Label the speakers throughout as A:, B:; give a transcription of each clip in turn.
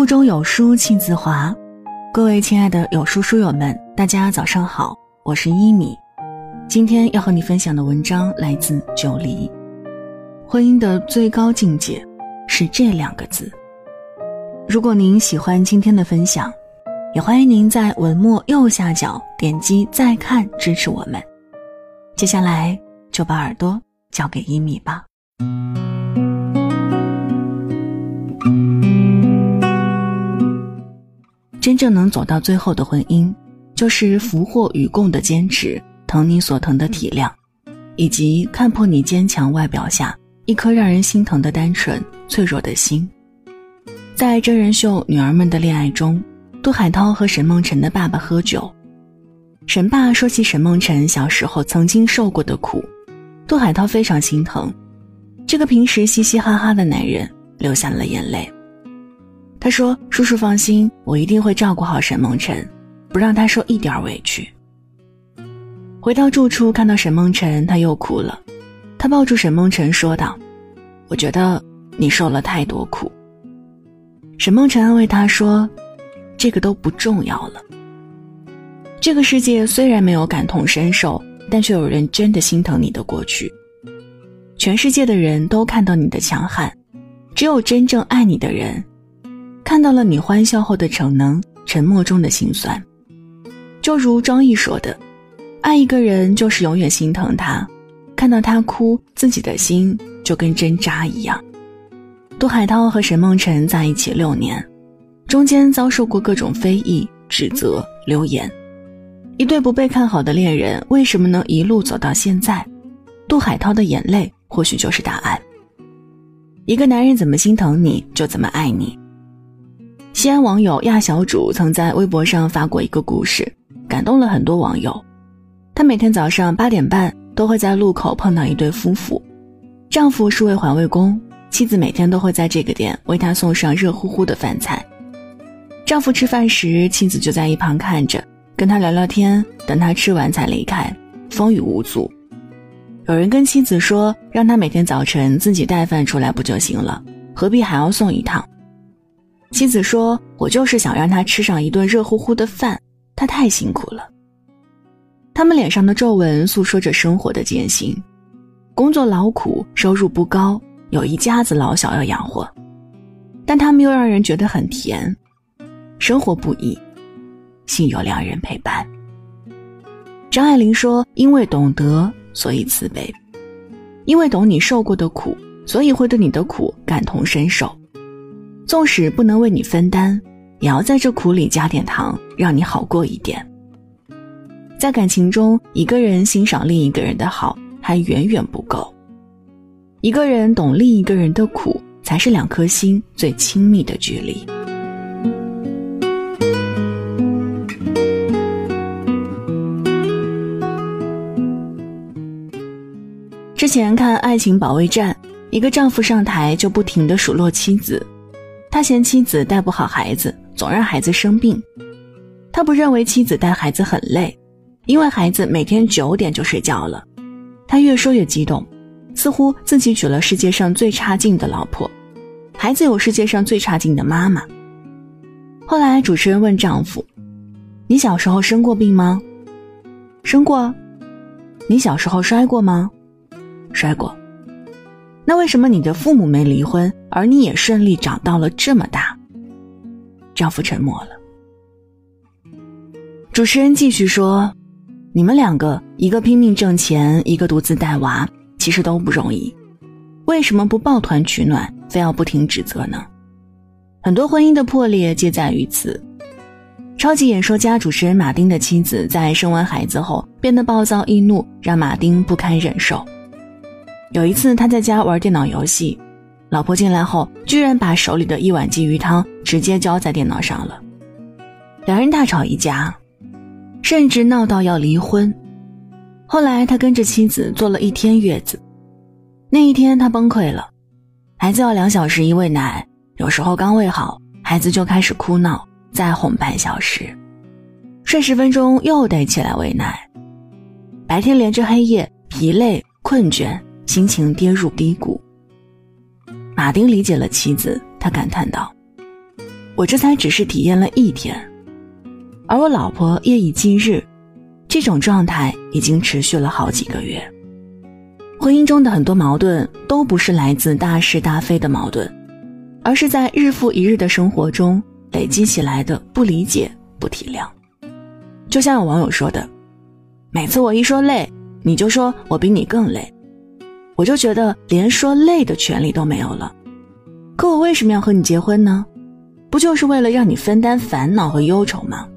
A: 腹中有书气自华，各位亲爱的有书书友们，大家早上好，我是一米。今天要和你分享的文章来自九黎。婚姻的最高境界是这两个字。如果您喜欢今天的分享，也欢迎您在文末右下角点击再看支持我们。接下来就把耳朵交给一米吧。真正能走到最后的婚姻，就是福祸与共的坚持，疼你所疼的体谅，以及看破你坚强外表下一颗让人心疼的单纯脆弱的心。在真人秀《女儿们的恋爱》中，杜海涛和沈梦辰的爸爸喝酒，沈爸说起沈梦辰小时候曾经受过的苦，杜海涛非常心疼，这个平时嘻嘻哈哈的男人流下了眼泪。他说：“叔叔放心，我一定会照顾好沈梦辰，不让他受一点委屈。”回到住处，看到沈梦辰，他又哭了。他抱住沈梦辰说道：“我觉得你受了太多苦。”沈梦辰安慰他说：“这个都不重要了。这个世界虽然没有感同身受，但却有人真的心疼你的过去。全世界的人都看到你的强悍，只有真正爱你的人。”看到了你欢笑后的逞能，沉默中的心酸，就如张毅说的：“爱一个人就是永远心疼他，看到他哭，自己的心就跟针扎一样。”杜海涛和沈梦辰在一起六年，中间遭受过各种非议、指责、流言，一对不被看好的恋人为什么能一路走到现在？杜海涛的眼泪或许就是答案。一个男人怎么心疼你，就怎么爱你。西安网友亚小主曾在微博上发过一个故事，感动了很多网友。她每天早上八点半都会在路口碰到一对夫妇，丈夫是位环卫工，妻子每天都会在这个店为他送上热乎乎的饭菜。丈夫吃饭时，妻子就在一旁看着，跟他聊聊天，等他吃完才离开，风雨无阻。有人跟妻子说，让他每天早晨自己带饭出来不就行了，何必还要送一趟？妻子说：“我就是想让他吃上一顿热乎乎的饭，他太辛苦了。”他们脸上的皱纹诉说着生活的艰辛，工作劳苦，收入不高，有一家子老小要养活，但他们又让人觉得很甜。生活不易，幸有良人陪伴。张爱玲说：“因为懂得，所以慈悲；因为懂你受过的苦，所以会对你的苦感同身受。”纵使不能为你分担，也要在这苦里加点糖，让你好过一点。在感情中，一个人欣赏另一个人的好还远远不够，一个人懂另一个人的苦，才是两颗心最亲密的距离。之前看《爱情保卫战》，一个丈夫上台就不停的数落妻子。他嫌妻子带不好孩子，总让孩子生病。他不认为妻子带孩子很累，因为孩子每天九点就睡觉了。他越说越激动，似乎自己娶了世界上最差劲的老婆，孩子有世界上最差劲的妈妈。后来主持人问丈夫：“你小时候生过病吗？”“生过。”“你小时候摔过吗？”“摔过。”那为什么你的父母没离婚，而你也顺利长到了这么大？丈夫沉默了。主持人继续说：“你们两个，一个拼命挣钱，一个独自带娃，其实都不容易。为什么不抱团取暖，非要不停指责呢？很多婚姻的破裂皆在于此。超级演说家主持人马丁的妻子在生完孩子后变得暴躁易怒，让马丁不堪忍受。”有一次，他在家玩电脑游戏，老婆进来后，居然把手里的一碗鲫鱼汤直接浇在电脑上了，两人大吵一架，甚至闹到要离婚。后来，他跟着妻子坐了一天月子，那一天他崩溃了，孩子要两小时一喂奶，有时候刚喂好，孩子就开始哭闹，再哄半小时，睡十分钟又得起来喂奶，白天连着黑夜，疲累困倦。心情跌入低谷。马丁理解了妻子，他感叹道：“我这才只是体验了一天，而我老婆夜以继日，这种状态已经持续了好几个月。婚姻中的很多矛盾都不是来自大是大非的矛盾，而是在日复一日的生活中累积起来的不理解、不体谅。就像有网友说的：“每次我一说累，你就说我比你更累，我就觉得连说累的权利都没有了。可我为什么要和你结婚呢？”不就是为了让你分担烦恼和忧愁吗？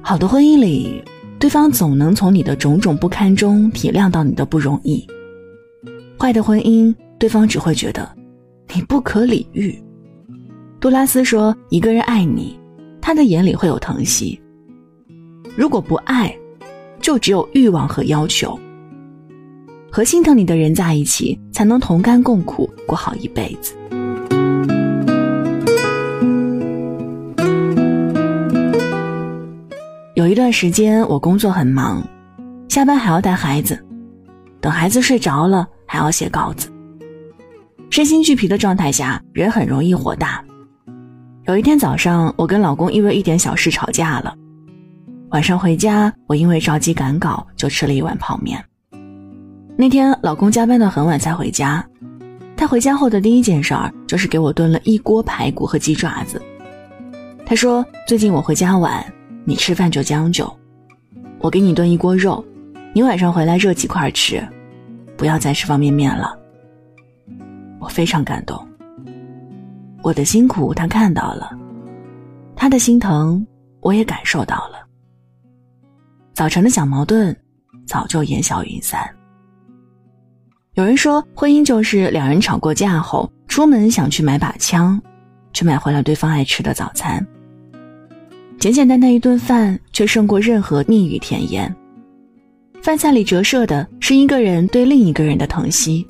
A: 好的婚姻里，对方总能从你的种种不堪中体谅到你的不容易；坏的婚姻，对方只会觉得你不可理喻。杜拉斯说：“一个人爱你，他的眼里会有疼惜；如果不爱，就只有欲望和要求。和心疼你的人在一起，才能同甘共苦，过好一辈子。”有一段时间，我工作很忙，下班还要带孩子，等孩子睡着了还要写稿子。身心俱疲的状态下，人很容易火大。有一天早上，我跟老公因为一点小事吵架了。晚上回家，我因为着急赶稿，就吃了一碗泡面。那天老公加班到很晚才回家，他回家后的第一件事儿就是给我炖了一锅排骨和鸡爪子。他说：“最近我回家晚。”你吃饭就将就，我给你炖一锅肉，你晚上回来热几块吃，不要再吃方便面了。我非常感动，我的辛苦他看到了，他的心疼我也感受到了。早晨的小矛盾早就烟消云散。有人说，婚姻就是两人吵过架后，出门想去买把枪，却买回了对方爱吃的早餐。简简单单一顿饭，却胜过任何蜜语甜言。饭菜里折射的是一个人对另一个人的疼惜，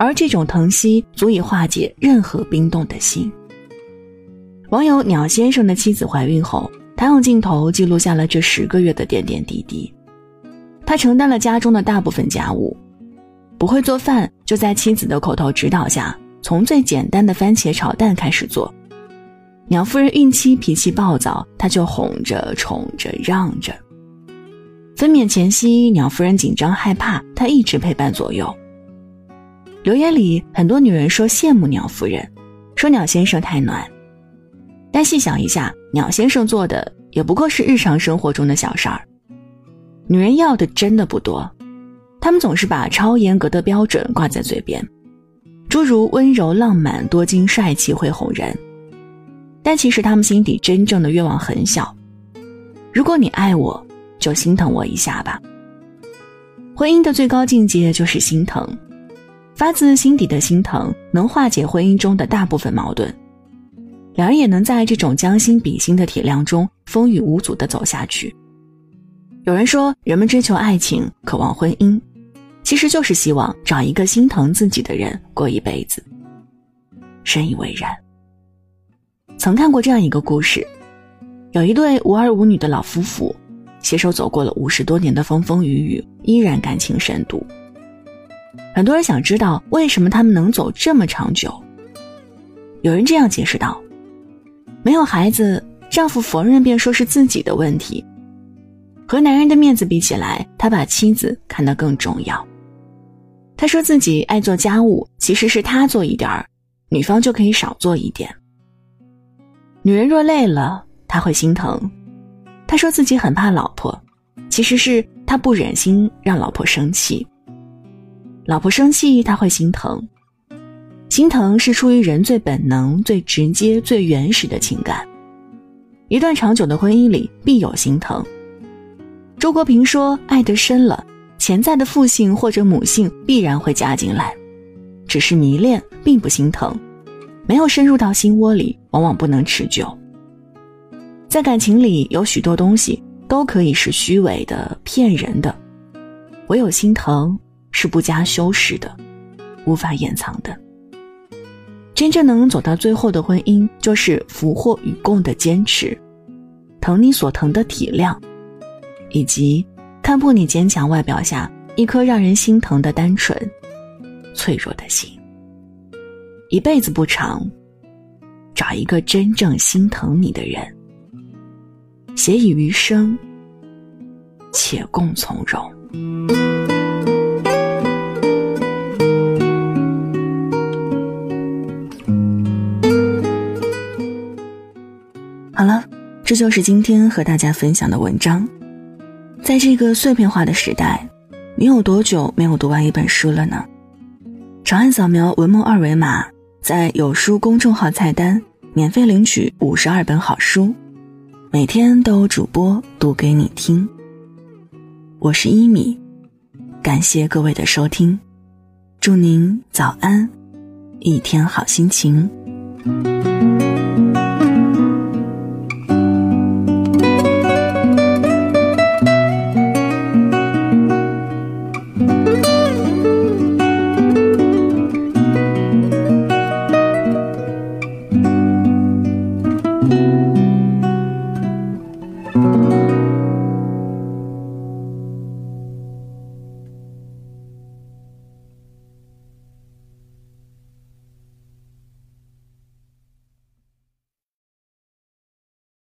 A: 而这种疼惜足以化解任何冰冻的心。网友鸟先生的妻子怀孕后，他用镜头记录下了这十个月的点点滴滴。他承担了家中的大部分家务，不会做饭，就在妻子的口头指导下，从最简单的番茄炒蛋开始做。鸟夫人孕期脾气暴躁，他就哄着、宠着、让着。分娩前夕，鸟夫人紧张害怕，他一直陪伴左右。留言里很多女人说羡慕鸟夫人，说鸟先生太暖。但细想一下，鸟先生做的也不过是日常生活中的小事儿。女人要的真的不多，他们总是把超严格的标准挂在嘴边，诸如温柔、浪漫、多金、帅气、会哄人。但其实他们心底真正的愿望很小。如果你爱我，就心疼我一下吧。婚姻的最高境界就是心疼，发自心底的心疼能化解婚姻中的大部分矛盾，两人也能在这种将心比心的体谅中风雨无阻的走下去。有人说，人们追求爱情，渴望婚姻，其实就是希望找一个心疼自己的人过一辈子。深以为然。曾看过这样一个故事，有一对无儿无女的老夫妇，携手走过了五十多年的风风雨雨，依然感情深度。很多人想知道为什么他们能走这么长久。有人这样解释道：“没有孩子，丈夫逢人便说是自己的问题。和男人的面子比起来，他把妻子看得更重要。他说自己爱做家务，其实是他做一点儿，女方就可以少做一点。”女人若累了，他会心疼。他说自己很怕老婆，其实是他不忍心让老婆生气。老婆生气，他会心疼。心疼是出于人最本能、最直接、最原始的情感。一段长久的婚姻里，必有心疼。周国平说：“爱得深了，潜在的父性或者母性必然会加进来，只是迷恋，并不心疼。”没有深入到心窝里，往往不能持久。在感情里，有许多东西都可以是虚伪的、骗人的，唯有心疼是不加修饰的，无法掩藏的。真正能走到最后的婚姻，就是福祸与共的坚持，疼你所疼的体谅，以及看破你坚强外表下一颗让人心疼的单纯、脆弱的心。一辈子不长，找一个真正心疼你的人，携以余生，且共从容。好了，这就是今天和大家分享的文章。在这个碎片化的时代，你有多久没有读完一本书了呢？长按扫描文末二维码，在有书公众号菜单免费领取五十二本好书，每天都有主播读给你听。我是一米，感谢各位的收听，祝您早安，一天好心情。